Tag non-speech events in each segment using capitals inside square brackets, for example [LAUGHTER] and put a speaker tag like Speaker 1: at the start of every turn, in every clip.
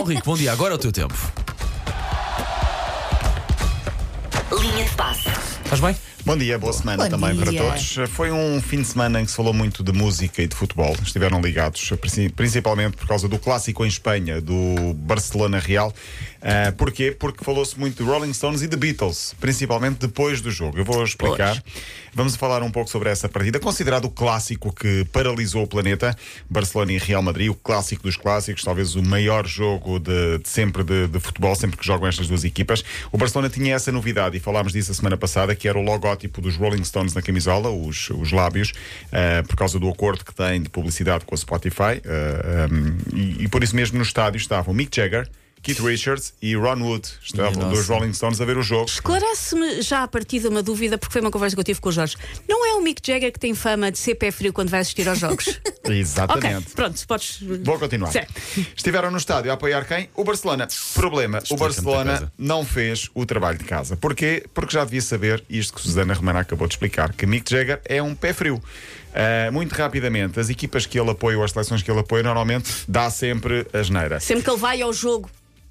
Speaker 1: Paulo Rico, bom dia. Agora é o teu tempo.
Speaker 2: Linha de passe.
Speaker 1: Estás bem?
Speaker 3: Bom dia, boa semana
Speaker 4: Bom
Speaker 3: também para
Speaker 4: dia.
Speaker 3: todos. Foi um fim de semana em que se falou muito de música e de futebol. Estiveram ligados, princi- principalmente por causa do clássico em Espanha, do Barcelona Real. Ah, porquê? Porque falou-se muito de Rolling Stones e de Beatles, principalmente depois do jogo. Eu vou explicar. Vamos falar um pouco sobre essa partida, considerado o clássico que paralisou o planeta. Barcelona e Real Madrid, o clássico dos clássicos, talvez o maior jogo de, de sempre de, de futebol, sempre que jogam estas duas equipas. O Barcelona tinha essa novidade e falámos disso a semana passada, que era o logótipo dos Rolling Stones na camisola, os, os lábios, eh, por causa do acordo que tem de publicidade com a Spotify. eh, um, e, e por isso mesmo no estádio estavam Mick Jagger. Keith Richards e Ron Wood estavam
Speaker 1: Minha
Speaker 3: dos
Speaker 1: nossa.
Speaker 3: Rolling Stones a ver o jogo.
Speaker 4: Esclarece-me já a partir de uma dúvida, porque foi uma conversa que eu tive com o Jorge. Não é o Mick Jagger que tem fama de ser pé frio quando vai assistir aos jogos? [LAUGHS]
Speaker 3: Exatamente.
Speaker 4: pronto, podes.
Speaker 3: Vou continuar.
Speaker 4: Certo.
Speaker 3: Estiveram no estádio a apoiar quem? O Barcelona. Problema: o Barcelona não fez o trabalho de casa. Porquê? Porque já devia saber isto que Susana Romana acabou de explicar: que Mick Jagger é um pé frio. Ah, muito rapidamente, as equipas que ele apoia ou as seleções que ele apoia, normalmente dá sempre a geneira.
Speaker 4: Sempre que ele vai ao jogo.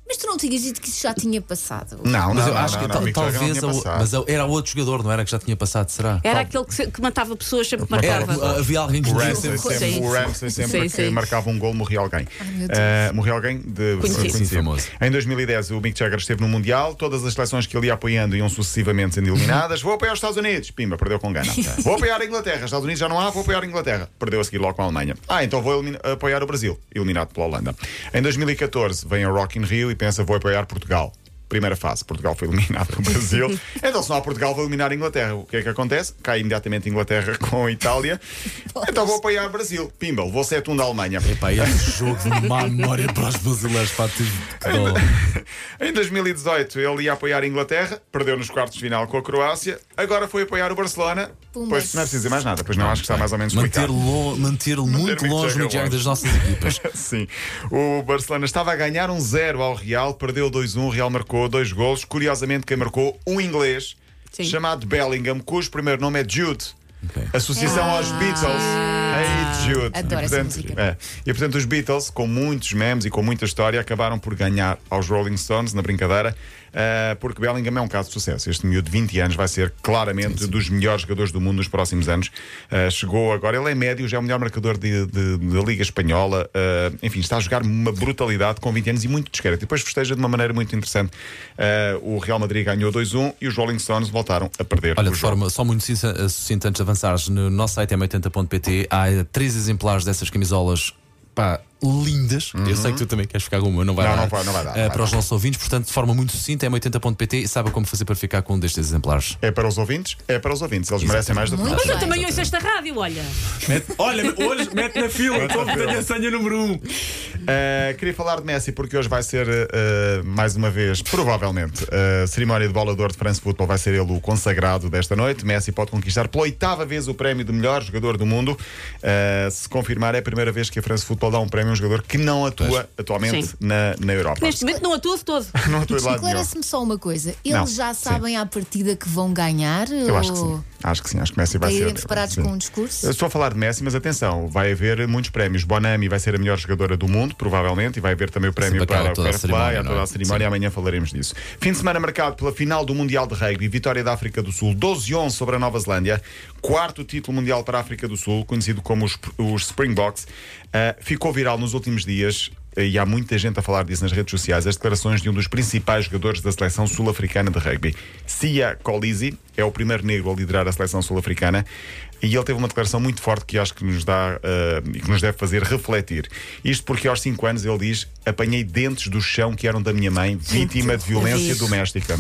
Speaker 5: Mas tu não tinhas dito que isso já tinha passado.
Speaker 3: Não,
Speaker 1: Mas
Speaker 3: não,
Speaker 1: eu
Speaker 3: não,
Speaker 1: acho
Speaker 3: não,
Speaker 1: que tal- talvez.
Speaker 3: tinha
Speaker 1: a-
Speaker 3: passado.
Speaker 1: mas era outro jogador, não era que já tinha passado, será?
Speaker 4: Era aquele que, se- que matava pessoas, sempre que
Speaker 1: Era,
Speaker 4: marcava.
Speaker 1: havia alguém que
Speaker 3: O Ramsey
Speaker 1: sempre-
Speaker 3: o Ramsey sempre
Speaker 4: Sim,
Speaker 3: que
Speaker 4: sim.
Speaker 3: marcava um gol morria alguém.
Speaker 5: Deus.
Speaker 3: Ah, morria alguém de
Speaker 4: Conhecido.
Speaker 1: Sim, famoso.
Speaker 3: Em 2010 o Mick Jagger esteve no Mundial, todas as seleções que ele ia apoiando iam sucessivamente sendo eliminadas. Vou apoiar os Estados Unidos, pimba, perdeu com Gana. [LAUGHS] Vou apoiar a Inglaterra, Estados Unidos já não há, vou apoiar a Inglaterra. Perdeu a seguir logo com a Alemanha. Ah, então vou apoiar o Brasil, eliminado pela Holanda. Em 2014 vem a Rock in Rio e pensa vou apoiar Portugal. Primeira fase, Portugal foi eliminado pelo Brasil. [LAUGHS] Então, se não há Portugal, vou eliminar a Inglaterra. O que é que acontece? Cai imediatamente a Inglaterra [LAUGHS] com a Itália. [LAUGHS] Então vou apoiar o Brasil. Pimba, levou 7-1 da Alemanha.
Speaker 1: Epá, esse jogo de má memória para os brasileiros. Pá, tive... Oh.
Speaker 3: Em 2018 ele ia apoiar a Inglaterra, perdeu nos quartos de final com a Croácia, agora foi apoiar o Barcelona.
Speaker 5: Pumba.
Speaker 3: Pois não é preciso dizer mais nada, pois não, acho que está mais ou menos
Speaker 1: manter,
Speaker 3: explicado.
Speaker 1: lo manter muito longe
Speaker 3: Jagger
Speaker 1: o Jagger
Speaker 3: longe.
Speaker 1: das nossas equipas.
Speaker 3: Sim, o Barcelona estava a ganhar um 0 ao Real, perdeu 2-1, o Real marcou dois golos. Curiosamente, quem marcou um inglês
Speaker 4: Sim.
Speaker 3: chamado Bellingham, cujo primeiro nome é Jude.
Speaker 1: Ok.
Speaker 3: Associação aos Beatles. Hey Jude.
Speaker 5: Adoro
Speaker 3: e,
Speaker 5: essa
Speaker 3: portanto,
Speaker 5: música.
Speaker 3: é. e portanto, os Beatles, com muitos memes e com muita história, acabaram por ganhar aos Rolling Stones na brincadeira, eh, porque Bellingham é um caso de sucesso. Este miúdo de 20 anos vai ser claramente dos melhores jogadores do mundo nos próximos anos. Eh, chegou agora, ele é médio, já é o melhor marcador de- de- da Liga Espanhola. Enfim, está a jogar uma brutalidade com 20 anos e muito discreto. E depois festeja de uma maneira muito interessante. O Real Madrid ganhou 2-1 e os Rolling Stones voltaram a perder.
Speaker 1: Olha,
Speaker 3: o
Speaker 1: de
Speaker 3: jogo.
Speaker 1: forma só muito sucinta sucinta antes de avançares, no nosso site m80.pt há três exemplares dessas camisolas. Pá, lindas. Eu sei que tu também queres ficar com uma, não vai
Speaker 3: Uhum. Não,
Speaker 1: dar.
Speaker 3: não vai- não vai dar,
Speaker 1: Eh,
Speaker 3: não vai
Speaker 1: para os
Speaker 3: dar.
Speaker 1: nossos ouvintes, portanto, de forma muito sucinta, m80.pt e sabe como fazer para ficar com um destes exemplares.
Speaker 3: É para os ouvintes? É para os ouvintes. Eles merecem mais do que nós.
Speaker 4: Mas eu também ouço esta rádio, olha.
Speaker 1: Olha, hoje mete na fila,
Speaker 3: então tenho a
Speaker 1: senha número 1. Um.
Speaker 3: Uh, queria falar de Messi porque hoje vai ser, uh, mais uma vez, provavelmente, a cerimónia de bola de ouro de France Football vai ser ele o consagrado desta noite. Messi pode conquistar pela oitava vez o prémio de melhor jogador do mundo. Uh, se confirmar, é a primeira vez que a France Football dá um prémio a um jogador que não atua atualmente
Speaker 4: Sim.
Speaker 3: na, na Europa.
Speaker 4: Neste momento não atua de todo. [LAUGHS]
Speaker 3: Não atua nenhum.
Speaker 5: Esclarece-me só uma coisa. Eles
Speaker 3: Não,
Speaker 5: já
Speaker 3: sim.
Speaker 5: sabem à partida que vão ganhar?
Speaker 3: Eu acho que sim. Acho que sim. Acho que Messi vai ser.
Speaker 5: preparados
Speaker 3: sim.
Speaker 5: com um discurso?
Speaker 3: Eu estou a falar de Messi, mas atenção, vai haver muitos prémios. Bonami vai ser a melhor jogadora do mundo, provavelmente, e vai haver também o prémio para o
Speaker 1: toda a cerimónia, não
Speaker 3: toda
Speaker 1: é?
Speaker 3: a cerimónia. Amanhã falaremos disso. Fim de semana marcado pela final do Mundial de Rugby, vitória da África do Sul, 12-11 sobre a Nova Zelândia, quarto título mundial para a África do Sul, conhecido como os, os Springboks. Ah, ficou viral nos últimos dias. E há muita gente a falar disso nas redes sociais. As declarações de um dos principais jogadores da seleção sul-africana de rugby. Sia Colisi é o primeiro negro a liderar a seleção sul-africana. E ele teve uma declaração muito forte que acho que nos dá eh, e que nos deve fazer refletir. Isto porque aos 5 anos ele diz: apanhei dentes do chão que eram da minha mãe, vítima de violência doméstica.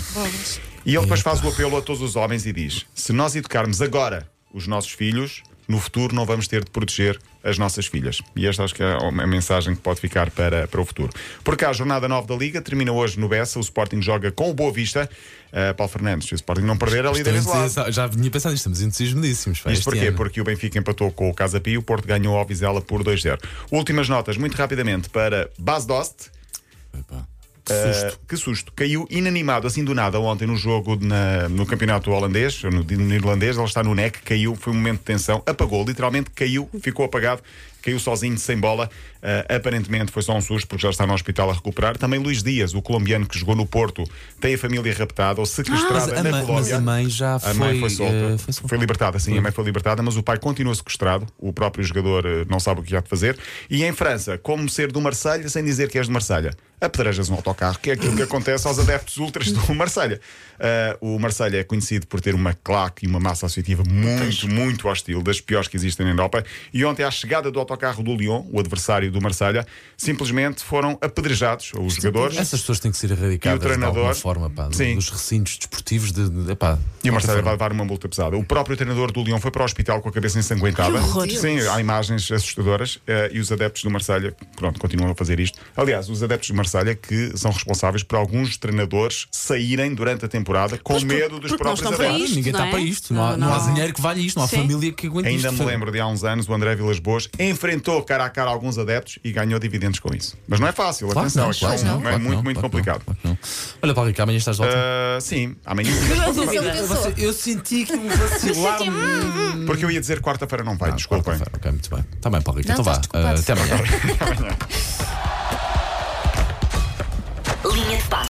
Speaker 3: E ele depois faz o apelo a todos os homens e diz: se nós educarmos agora os nossos filhos, no futuro não vamos ter de proteger as nossas filhas. E esta acho que é uma mensagem que pode ficar para, para o futuro. Por cá, a jornada 9 da Liga termina hoje no Bessa. O Sporting joga com o Boa Vista. Uh, Paulo Fernandes, se o Sporting não perder, a líder isolado.
Speaker 1: Já vinha pensando nisto, estamos entusiasmadíssimos.
Speaker 3: Isto porquê?
Speaker 1: ano.
Speaker 3: Porque o Benfica empatou com o Casa Pia e o Porto ganhou ao Vizela por 2-0. Últimas notas, muito rapidamente, para Bas Dost.
Speaker 1: Que
Speaker 3: Uh,
Speaker 1: susto.
Speaker 3: que susto. Caiu inanimado, assim do nada, ontem no jogo na- no campeonato holandês, no, no irlandês. Ele está no NEC, caiu, foi um momento de tensão, apagou, literalmente caiu, ficou apagado. Caiu sozinho, sem bola. Uh, aparentemente foi só um susto, porque já está no hospital a recuperar. Também Luís Dias, o colombiano que jogou no Porto, tem a família raptada ou sequestrada
Speaker 1: Mas a,
Speaker 3: na
Speaker 1: mãe,
Speaker 3: Colômbia.
Speaker 1: mas a mãe já
Speaker 3: A
Speaker 1: foi,
Speaker 3: mãe foi solta.
Speaker 1: eh,
Speaker 3: foi,
Speaker 1: solta.
Speaker 3: libertada, sim, a mãe foi libertada, mas o pai continua sequestrado. O próprio jogador eh, não sabe o que há de fazer. E em França, como ser do Marselha sem dizer que és de Marselha? Apedrejas um autocarro, que é aquilo que acontece aos adeptos ultras do Marselha. Ah, o Marselha é conhecido por ter uma claque e uma massa associativa muito, muito hostil, das piores que existem na Europa. E ontem, à chegada do autocarro do Lyon, o adversário do Marselha, simplesmente foram apedrejados os jogadores.
Speaker 1: Essas pessoas têm que ser erradicadas
Speaker 3: E o treinador-
Speaker 1: de alguma forma, pá,
Speaker 3: Sim.
Speaker 1: dos recintos desportivos de, de, epá,
Speaker 3: E o
Speaker 1: de outra
Speaker 3: vai levar uma multa pesada. O próprio treinador do Lyon foi para o hospital com a cabeça ensanguentada.
Speaker 4: Que horror.
Speaker 3: Sim, há imagens assustadoras. eh, e os adeptos do Marselha, pronto, continuam a fazer isto. Aliás, os adeptos do Marselha que são responsáveis por alguns treinadores saírem durante a temporada com
Speaker 4: por-
Speaker 3: medo dos próprios adeptos.
Speaker 4: isto,
Speaker 1: Ninguém está
Speaker 4: é?
Speaker 1: para isto, não, há,
Speaker 4: Não,
Speaker 1: dinheiro que valha isto, não há
Speaker 4: Sim.
Speaker 1: família que aguente
Speaker 3: Ainda
Speaker 1: isto.
Speaker 3: me lembro de há uns anos o André Vilas Boas enfrentou cara a cara alguns adeptos e ganhou dividendos com isso. Mas não é fácil,
Speaker 1: claro
Speaker 3: atenção,
Speaker 1: não,
Speaker 3: é,
Speaker 1: claro não,
Speaker 3: é muito,
Speaker 1: não,
Speaker 3: muito complicado.
Speaker 1: Olha, Paulo Rico, amanhã estás de volta?
Speaker 3: Uh, sim, amanhã. [LAUGHS]
Speaker 5: eu,
Speaker 1: eu senti que um vacilar.
Speaker 3: Porque eu ia dizer quarta-feira não vai, ah, desculpa. desculpem.
Speaker 1: Ok, muito bem. Está bem, Paulo Rico, então vá. Uh, até [LAUGHS] amanhã. Linha de paz.